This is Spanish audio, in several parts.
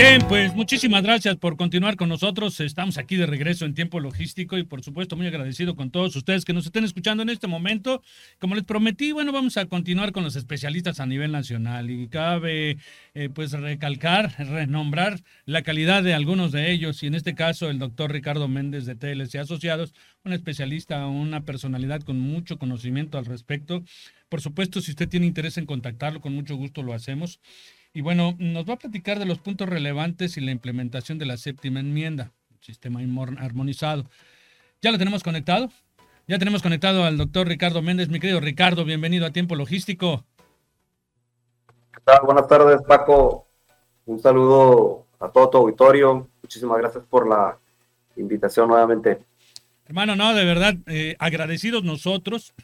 Bien, pues muchísimas gracias por continuar con nosotros. Estamos aquí de regreso en tiempo logístico y por supuesto muy agradecido con todos ustedes que nos estén escuchando en este momento. Como les prometí, bueno, vamos a continuar con los especialistas a nivel nacional y cabe eh, pues recalcar, renombrar la calidad de algunos de ellos y en este caso el doctor Ricardo Méndez de TLC Asociados, un especialista, una personalidad con mucho conocimiento al respecto. Por supuesto, si usted tiene interés en contactarlo, con mucho gusto lo hacemos. Y bueno, nos va a platicar de los puntos relevantes y la implementación de la séptima enmienda, sistema armonizado. ¿Ya lo tenemos conectado? Ya tenemos conectado al doctor Ricardo Méndez. Mi querido Ricardo, bienvenido a Tiempo Logístico. ¿Qué tal? Buenas tardes, Paco. Un saludo a todo tu auditorio. Muchísimas gracias por la invitación nuevamente. Hermano, no, de verdad, eh, agradecidos nosotros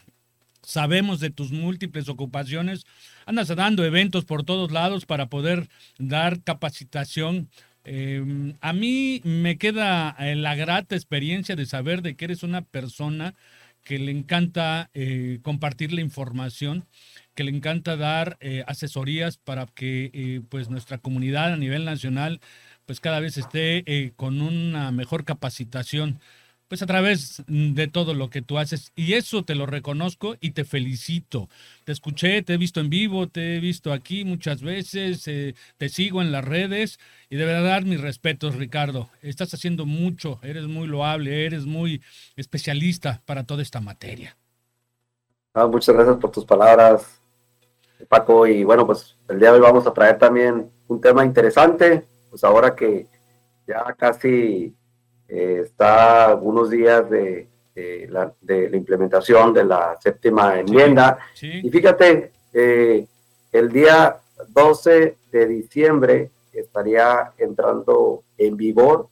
Sabemos de tus múltiples ocupaciones. Andas dando eventos por todos lados para poder dar capacitación. Em, a mí me queda eh, la grata experiencia de saber de que eres una persona que le encanta eh, compartir la información, que le encanta dar eh, asesorías para que pues nuestra comunidad a nivel nacional pues cada vez esté con una mejor capacitación pues a través de todo lo que tú haces. Y eso te lo reconozco y te felicito. Te escuché, te he visto en vivo, te he visto aquí muchas veces, eh, te sigo en las redes y de verdad mis respetos, Ricardo. Estás haciendo mucho, eres muy loable, eres muy especialista para toda esta materia. Ah, muchas gracias por tus palabras, Paco. Y bueno, pues el día de hoy vamos a traer también un tema interesante, pues ahora que ya casi eh, está algunos días de, la, de, la, implementación de la séptima enmienda. Y fíjate, eh, el día 12 de diciembre estaría entrando en vigor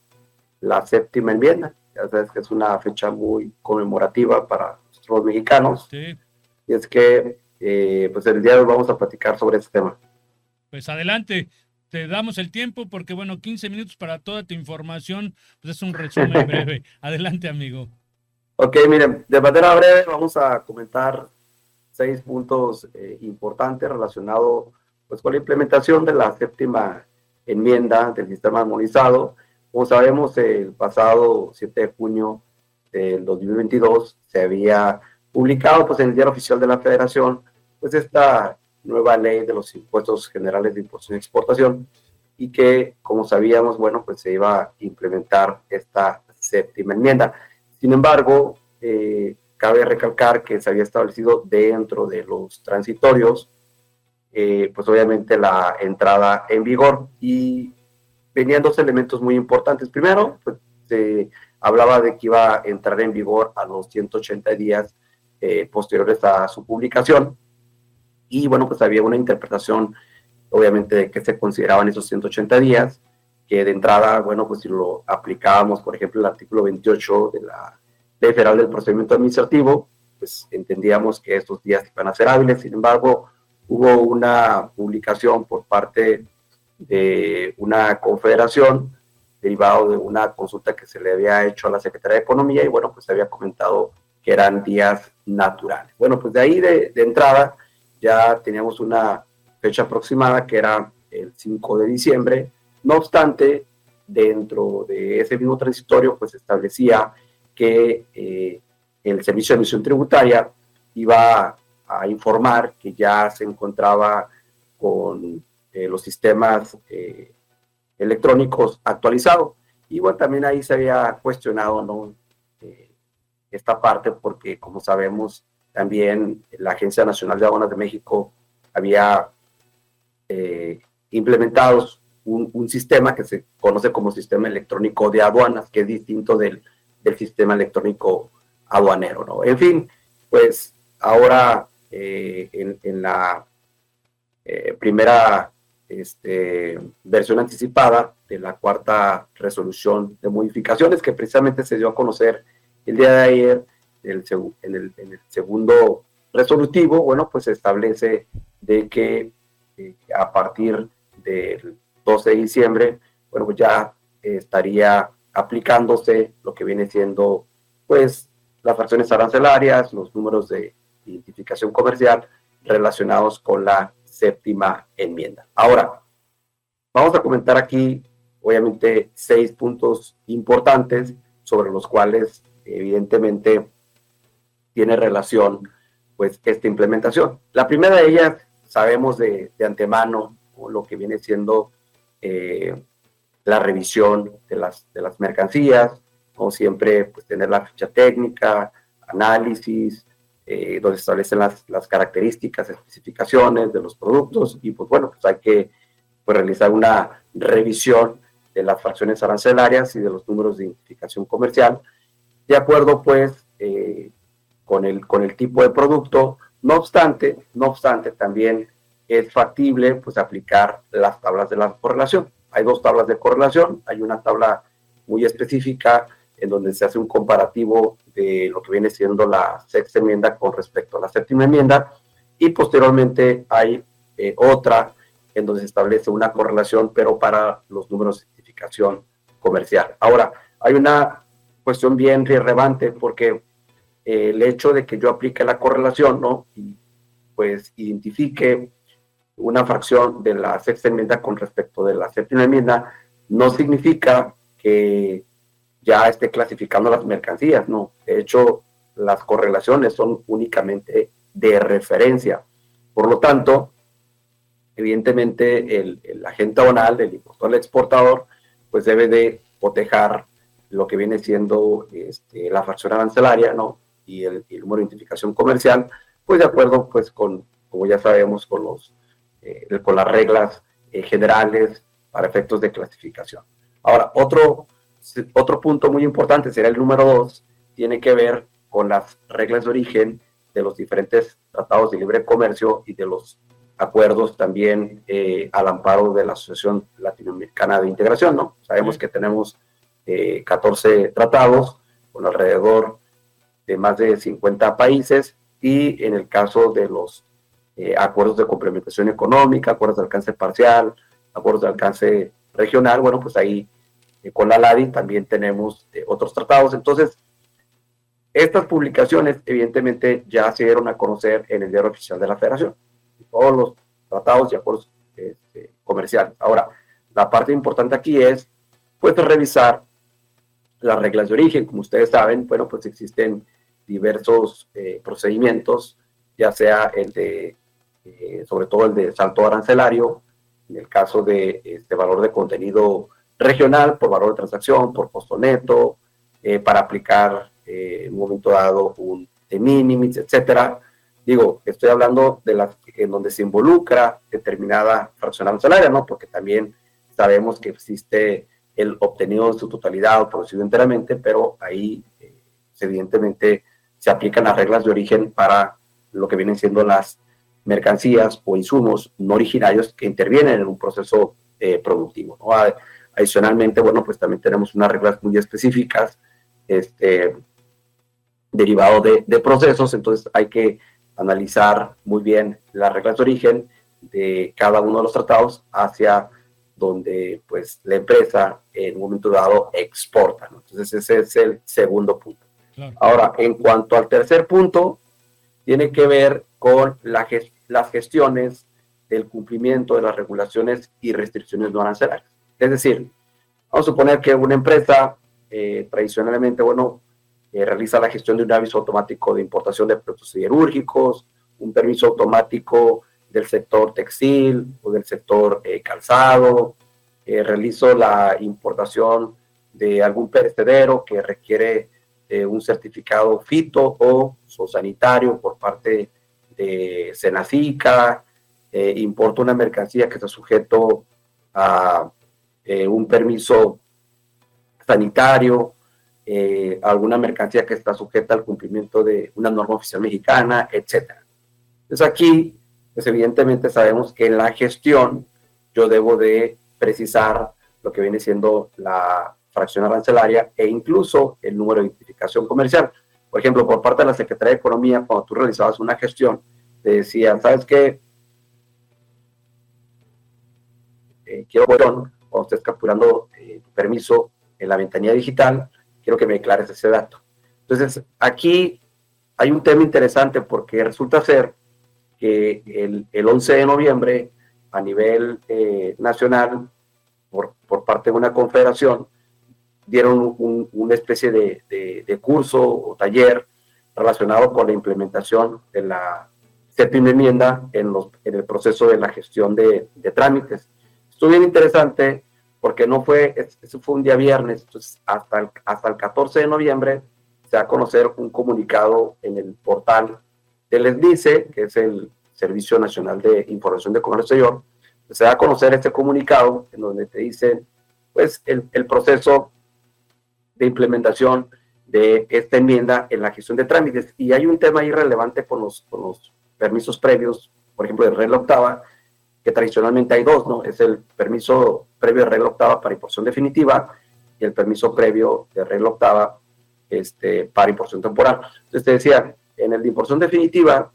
la séptima enmienda. Ya sabes que es una fecha muy conmemorativa para los mexicanos. Y es que, eh, pues el día de hoy vamos a platicar sobre este tema. Pues adelante te damos el tiempo porque, bueno, 15 minutos para toda tu información, pues es un resumen breve. Adelante, amigo. Ok, miren, de manera breve vamos a comentar seis puntos eh, importantes relacionados pues, con la implementación de la séptima enmienda del sistema armonizado. Como sabemos, el pasado 7 de junio del 2022 se había publicado pues, en el Diario Oficial de la Federación pues esta nueva ley de los impuestos generales de importación y exportación y que, como sabíamos, bueno, pues se iba a implementar esta séptima enmienda. Sin embargo, eh, cabe recalcar que se había establecido dentro de los transitorios, eh, pues obviamente la entrada en vigor y venían dos elementos muy importantes. Primero, pues se hablaba de que iba a entrar en vigor a los 180 días eh, posteriores a su publicación y bueno, pues había una interpretación, obviamente, de que se consideraban esos 180 días, que de entrada, bueno, pues si lo aplicábamos, por ejemplo, el artículo 28 de la Ley Federal del Procedimiento Administrativo, pues entendíamos que estos días iban a ser hábiles. Sin embargo, hubo una publicación por parte de una confederación derivado de una consulta que se le había hecho a la Secretaría de Economía y bueno, pues se había comentado que eran días naturales. Bueno, pues de ahí de, de entrada ya teníamos una fecha aproximada que era el 5 de diciembre. No obstante, dentro de ese mismo transitorio, pues establecía que eh, el Servicio de Emisión Tributaria iba a informar que ya se encontraba con eh, los sistemas eh, electrónicos actualizados. Y bueno, también ahí se había cuestionado ¿no? esta parte porque, como sabemos, también la Agencia Nacional de Aduanas de México había eh, implementado un, sistema que se conoce como sistema electrónico de aduanas, que es distinto del, sistema electrónico aduanero. ¿no? En fin, pues ahora eh, en, la eh, primera este, versión anticipada de la cuarta resolución de modificaciones que precisamente se dio a conocer el día de ayer, en el, segundo resolutivo, bueno, pues se establece de que eh, a partir del 12 de diciembre, bueno, ya estaría aplicándose lo que viene siendo, pues, las fracciones arancelarias, los números de identificación comercial relacionados con la séptima enmienda. Ahora, vamos a comentar aquí, obviamente, seis puntos importantes sobre los cuales, evidentemente, tiene relación, pues, esta implementación. La primera de ellas, sabemos de, antemano lo que viene siendo eh, la revisión de las, de las mercancías, como siempre, pues, tener la ficha técnica, análisis, eh, donde se establecen las, las, características, especificaciones de los productos y pues bueno, pues hay que pues, realizar una revisión de las fracciones arancelarias y de los números de identificación comercial, de acuerdo pues eh, con, el, con el tipo de producto. No obstante, no obstante, también es factible pues aplicar las tablas de la correlación. Hay dos tablas de correlación, hay una tabla muy específica en donde se hace un comparativo de lo que viene siendo la sexta enmienda con respecto a la séptima enmienda, y posteriormente hay eh, otra en donde se establece una correlación, pero para los números de identificación comercial. Ahora, hay una cuestión bien relevante porque el hecho de que yo aplique la correlación, ¿no? Y pues identifique una fracción de la sexta enmienda con respecto de la séptima enmienda, no significa que ya esté clasificando las mercancías, no. De hecho, las correlaciones son únicamente de referencia. Por lo tanto, evidentemente, el, agente aduanal del impostor al exportador, pues debe de proteger lo que viene siendo este, la fracción arancelaria, ¿no? Y el, número de identificación comercial, pues de acuerdo, pues con, como ya sabemos, con los, eh, con las reglas eh, generales para efectos de clasificación. Ahora, otro otro punto muy importante será el número dos, tiene que ver con las reglas de origen de los diferentes tratados de libre comercio y de los acuerdos también eh, al amparo de la Asociación Latinoamericana de Integración, ¿no? Sabemos que tenemos 14 eh, tratados con alrededor de más de 50 países y en el caso de los eh, acuerdos de complementación económica, acuerdos de alcance parcial, acuerdos de alcance regional, bueno, pues ahí eh, con la LADI también tenemos eh, otros tratados. Entonces, estas publicaciones evidentemente ya se dieron a conocer en el diario oficial de la federación, todos los tratados y acuerdos este, comerciales. Ahora, la parte importante aquí es, pues, revisar las reglas de origen. Como ustedes saben, bueno, pues existen diversos eh, procedimientos, ya sea el de, sobre todo el de salto arancelario, en el caso de este valor de contenido regional por valor de transacción, por costo neto, eh, para aplicar eh, en un momento dado un de minimis, etcétera. Digo, estoy hablando de las en donde se involucra determinada fracción arancelaria, ¿no? Porque también sabemos que existe el obtenido en su totalidad o producido enteramente, pero ahí eh, evidentemente se aplican las reglas de origen para lo que vienen siendo las mercancías o insumos no originarios que intervienen en un proceso productivo. ¿no? Adicionalmente, bueno, pues también tenemos unas reglas muy específicas, este, derivado de, procesos, entonces hay que analizar muy bien las reglas de origen de cada uno de los tratados hacia donde pues la empresa en un momento dado exporta. Entonces ese es el segundo punto. Ahora, en cuanto al tercer punto, tiene que ver con la, las gestiones del cumplimiento de las regulaciones y restricciones no arancelarias. Es decir, vamos a suponer que una empresa eh, tradicionalmente, bueno, eh, realiza la gestión de un aviso automático de importación de productos siderúrgicos, un permiso automático del sector textil o del sector eh, calzado, realizo la importación de algún perecedero que requiere un certificado fito o sanitario por parte de Senacica, importo una mercancía que está sujeto a eh, un permiso sanitario, eh, alguna mercancía que está sujeta al cumplimiento de una norma oficial mexicana, etc. Entonces aquí, pues evidentemente sabemos que en la gestión yo debo de precisar lo que viene siendo la fracción arancelaria e incluso el número de identificación comercial. Por ejemplo, por parte de la Secretaría de Economía, cuando tú realizabas una gestión, te decía, ¿sabes qué? quiero cuando estés capturando eh, permiso en la ventanilla digital, quiero que me declares ese dato. Entonces, aquí hay un tema interesante porque resulta ser que el, el 11 de noviembre, a nivel eh, nacional, por, por, parte de una confederación, dieron una especie de, de, curso o taller relacionado con la implementación de la séptima enmienda en, los, en el proceso de la gestión de, de trámites. Estuvo bien interesante porque no fue, eso fue un día viernes, entonces hasta el, hasta el 14 de noviembre se va a conocer un comunicado en el portal del dice que es el Servicio Nacional de Información de Comercio Exterior, se va a conocer este comunicado en donde te dice pues el, el proceso de implementación de esta enmienda en la gestión de trámites. Y hay un tema ahí relevante con los, con los permisos previos, por ejemplo, de regla octava, que tradicionalmente hay dos, ¿no? Es el permiso previo de regla octava para imposición definitiva y el permiso previo de regla octava este, para imposición temporal. Entonces te decía, en el de imposición definitiva,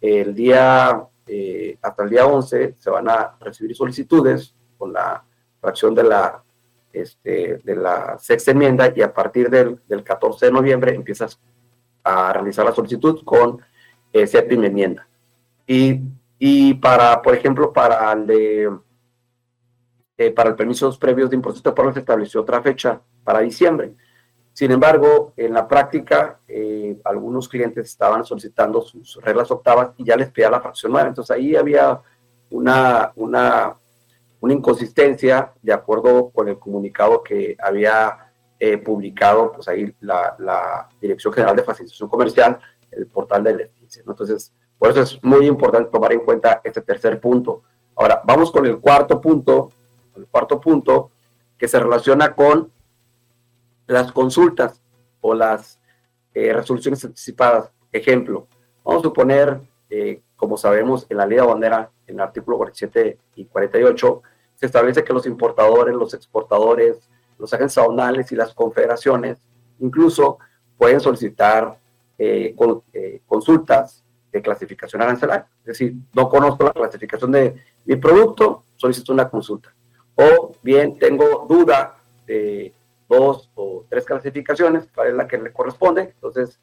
el día, eh, hasta el día 11 se van a recibir solicitudes con la fracción de la, este, de la sexta enmienda y a partir del, del 14 de noviembre empiezas a realizar la solicitud con eh, séptima enmienda. Y, y, para, por ejemplo, para el de eh, para el permisos previos de impuestos temporales se estableció otra fecha para diciembre. Sin embargo, en la práctica, eh, algunos clientes estaban solicitando sus reglas octavas y ya les pedía la fracción nueva. Entonces ahí había una, una, una inconsistencia de acuerdo con el comunicado que había eh, publicado pues ahí la, Dirección General de Facilitación Comercial, el portal del EFICE. Entonces, por eso es muy importante tomar en cuenta este tercer punto. Ahora, vamos con el cuarto punto, el cuarto punto, que se relaciona con las consultas o las eh, resoluciones anticipadas. Ejemplo, vamos a suponer, eh, como sabemos, en la ley de bandera, en el artículo 47 y 48, se establece que los importadores, los exportadores, los agentes aduanales y las confederaciones incluso pueden solicitar eh, consultas de clasificación arancelaria. Es decir, no conozco la clasificación de mi producto, solicito una consulta. O bien tengo duda de dos o tres clasificaciones, cuál es la que le corresponde, entonces,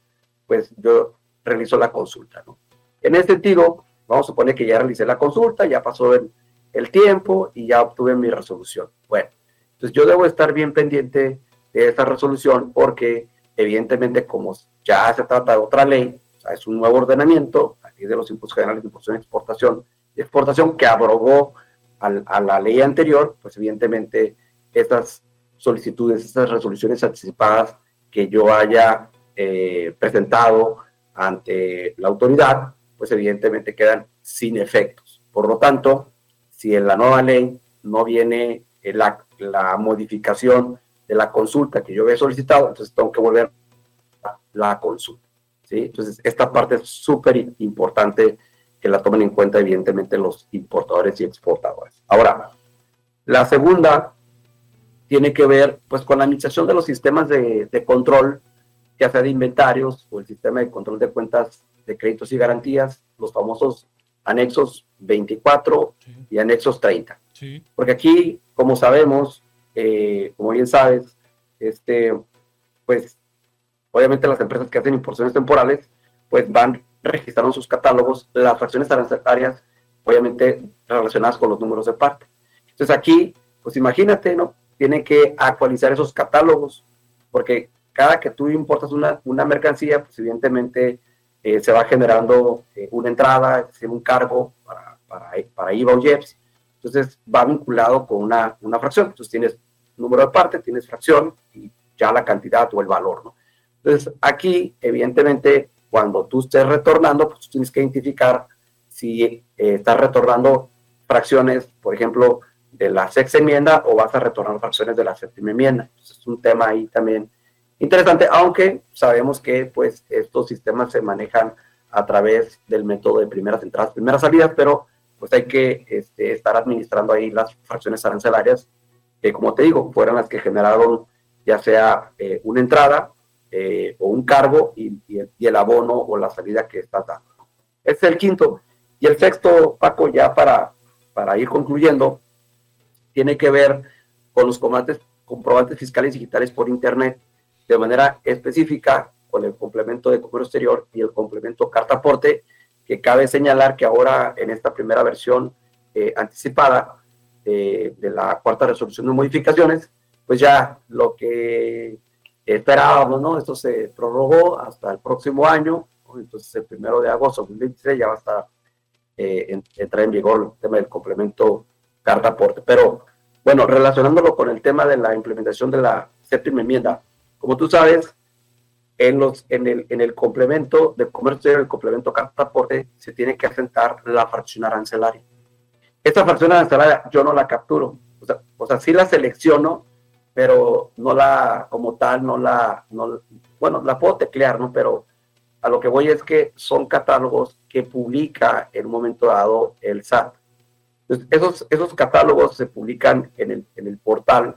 pues yo realizo la consulta, ¿no? En este sentido, vamos a suponer que ya realicé la consulta, ya pasó el, tiempo y ya obtuve mi resolución. Bueno, entonces yo debo estar bien pendiente de esta resolución porque evidentemente como ya se trata de otra ley, es un nuevo ordenamiento, aquí de los impuestos generales de importación, exportación y exportación que abrogó a la ley anterior, pues evidentemente estas solicitudes, estas resoluciones anticipadas que yo haya eh, presentado ante la autoridad, pues evidentemente quedan sin efectos. Por lo tanto, si en la nueva ley no viene la, la modificación de la consulta que yo había solicitado, entonces tengo que volver a la consulta. ¿sí? Entonces, esta parte es súper importante que la tomen en cuenta, evidentemente, los importadores y exportadores. Ahora, la segunda tiene que ver pues con la administración de los sistemas de, de, control, ya sea de inventarios o el sistema de control de cuentas de créditos y garantías, los famosos anexos 24 sí. y anexos 30. Sí. Porque aquí, como sabemos, eh, como bien sabes, este, pues obviamente las empresas que hacen importaciones temporales, pues van registrando sus catálogos, las fracciones arancelarias, obviamente relacionadas con los números de parte. Entonces aquí, pues imagínate, ¿no? tiene que actualizar esos catálogos, porque cada que tú importas una, una mercancía, pues evidentemente eh, se va generando eh, una entrada, un cargo para, para, para IVA o IEPS, entonces va vinculado con una, una fracción, entonces tienes número de parte, tienes fracción y ya la cantidad o el valor, ¿no? Entonces aquí, evidentemente, cuando tú estés retornando, pues tienes que identificar si eh, estás retornando fracciones, por ejemplo, de la sexta enmienda o vas a retornar fracciones de la séptima enmienda. Entonces, es un tema ahí también interesante, aunque sabemos que pues estos sistemas se manejan a través del método de primeras entradas, primeras salidas, pero pues hay que este, estar administrando ahí las fracciones arancelarias, que como te digo, fueron las que generaron ya sea eh, una entrada eh, o un cargo y, el, abono o la salida que está dando. Este es el quinto. Y el sexto, Paco, ya para, para ir concluyendo, tiene que ver con los comprobantes fiscales digitales por Internet, de manera específica con el complemento de comercio exterior y el complemento carta aporte, que cabe señalar que ahora en esta primera versión eh, anticipada de la cuarta resolución de modificaciones, pues ya lo que esperábamos, ¿no? Esto se prorrogó hasta el próximo año, entonces el primero de agosto de 2023 ya va a estar, eh, en vigor el tema del complemento carta aporte. Pero bueno, relacionándolo con el tema de la implementación de la séptima enmienda, como tú sabes, en, los, en, el, en el complemento de comercio el complemento carta aporte, se tiene que asentar la fracción arancelaria. Esta fracción arancelaria yo no la capturo, o sea, o sea sí la selecciono, pero no la, como tal, no la, no, bueno, la puedo teclear, ¿no? Pero a lo que voy es que son catálogos que publica en un momento dado el SAT. esos, esos catálogos se publican en el, en el portal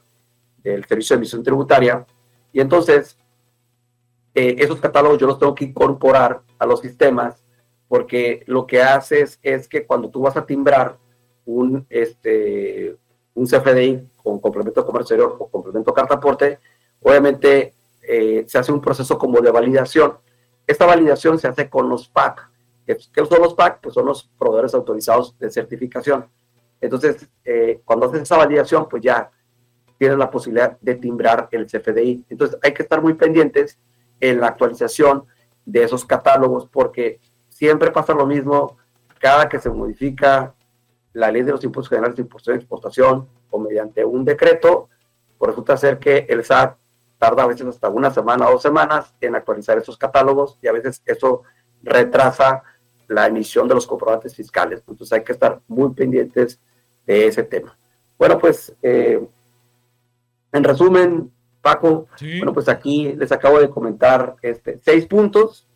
del Servicio de Emisión Tributaria y entonces eh, esos catálogos yo los tengo que incorporar a los sistemas porque lo que haces es que cuando tú vas a timbrar un, este, un CFDI con complemento comercio o complemento carta aporte, obviamente eh, se hace un proceso como de validación. Esta validación se hace con los PAC. ¿Qué son los PAC? Pues son los proveedores autorizados de certificación. Entonces, eh, cuando haces esa validación, pues ya tienes la posibilidad de timbrar el CFDI. Entonces, hay que estar muy pendientes en la actualización de esos catálogos porque siempre pasa lo mismo cada que se modifica la ley de los impuestos generales de importación y exportación o mediante un decreto, pues resulta ser que el SAT tarda a veces hasta una semana o dos semanas en actualizar esos catálogos y a veces eso retrasa la emisión de los comprobantes fiscales. Entonces hay que estar muy pendientes de ese tema. Bueno, pues eh, en resumen, Paco, bueno, pues aquí les acabo de comentar este, seis puntos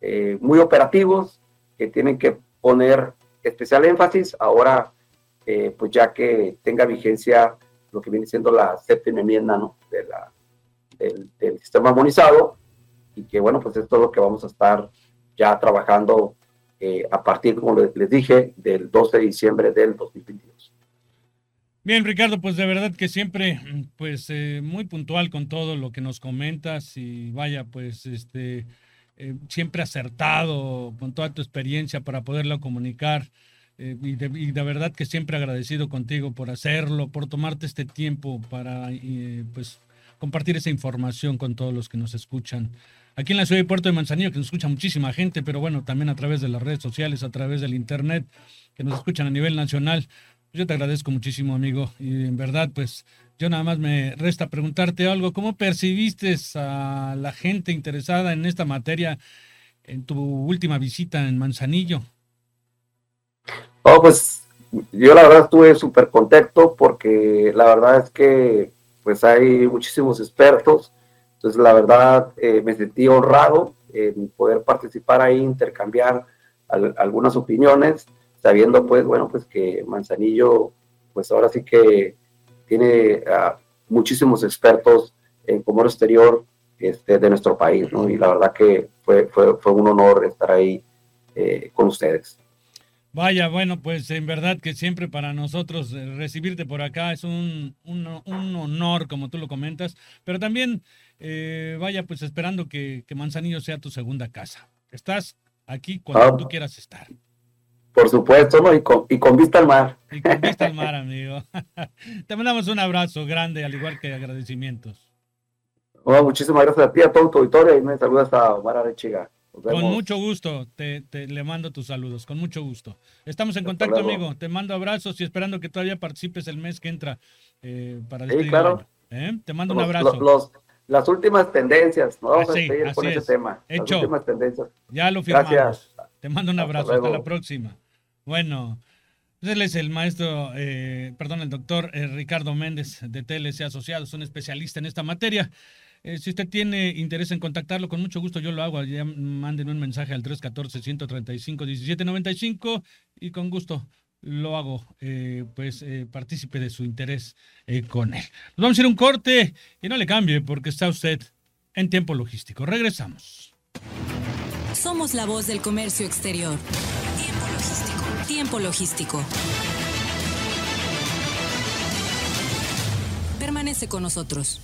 eh, muy operativos que tienen que poner especial énfasis ahora, eh, pues ya que tenga vigencia lo que viene siendo la séptima enmienda ¿no? de la, del, sistema armonizado y que bueno, pues esto es lo que vamos a estar ya trabajando eh, a partir, como les, dije, del 12 de diciembre del 2022. Bien, Ricardo, pues de verdad que siempre, pues eh, muy puntual con todo lo que nos comentas y vaya, pues este, eh, siempre acertado con toda tu experiencia para poderlo comunicar. Eh, y, de, verdad que siempre agradecido contigo por hacerlo, por tomarte este tiempo para eh, pues, compartir esa información con todos los que nos escuchan. Aquí en la ciudad de Puerto de Manzanillo, que nos escucha muchísima gente, pero bueno, también a través de las redes sociales, a través del Internet, que nos escuchan a nivel nacional. Yo te agradezco muchísimo, amigo, y en verdad, pues yo nada más me resta preguntarte algo. ¿Cómo percibiste a la gente interesada en esta materia en tu última visita en Manzanillo? Oh, pues yo la verdad estuve súper contento porque la verdad es que pues hay muchísimos expertos. Entonces la verdad eh, me sentí honrado en poder participar ahí, intercambiar algunas opiniones, sabiendo pues, bueno, pues que Manzanillo pues ahora sí que tiene muchísimos expertos en comercio exterior este, de nuestro país, ¿no? Y la verdad que fue, fue, fue un honor estar ahí eh, con ustedes. Vaya, bueno, pues en verdad que siempre para nosotros eh, recibirte por acá es un, un, honor, como tú lo comentas, pero también, eh, vaya, pues esperando que, que, Manzanillo sea tu segunda casa. Estás aquí cuando ah. tú quieras estar. Por supuesto, ¿no? Y con, y con vista al mar. Y con vista al mar, amigo. Te mandamos un abrazo grande, al igual que agradecimientos. muchísimas gracias a ti, a todo tu auditorio, y me saludas a Omar Arechiga. Con mucho gusto, te, le mando tus saludos, con mucho gusto. Estamos en contacto, amigo. Te mando abrazos y esperando que todavía participes el mes que entra eh, para Sí, claro. ¿Eh? Te mando un abrazo. Los, las últimas tendencias, ¿no? Vamos a seguir con ese tema. Hecho. Las últimas tendencias. Ya lo firmamos. Gracias. Te mando un abrazo. Hasta, la próxima. Bueno, él es el maestro, eh, perdón, el doctor eh, Ricardo Méndez de TLC Asociados, un especialista en esta materia. Eh, si usted tiene interés en contactarlo, con mucho gusto yo lo hago. Ya manden un mensaje al 314-135-1795 y con gusto lo hago, pues partícipe de su interés con él. Nos vamos a ir un corte y no le cambie porque está usted en tiempo logístico. Regresamos. Somos la voz del comercio exterior. Tiempo logístico. Tiempo logístico. Permanece con nosotros.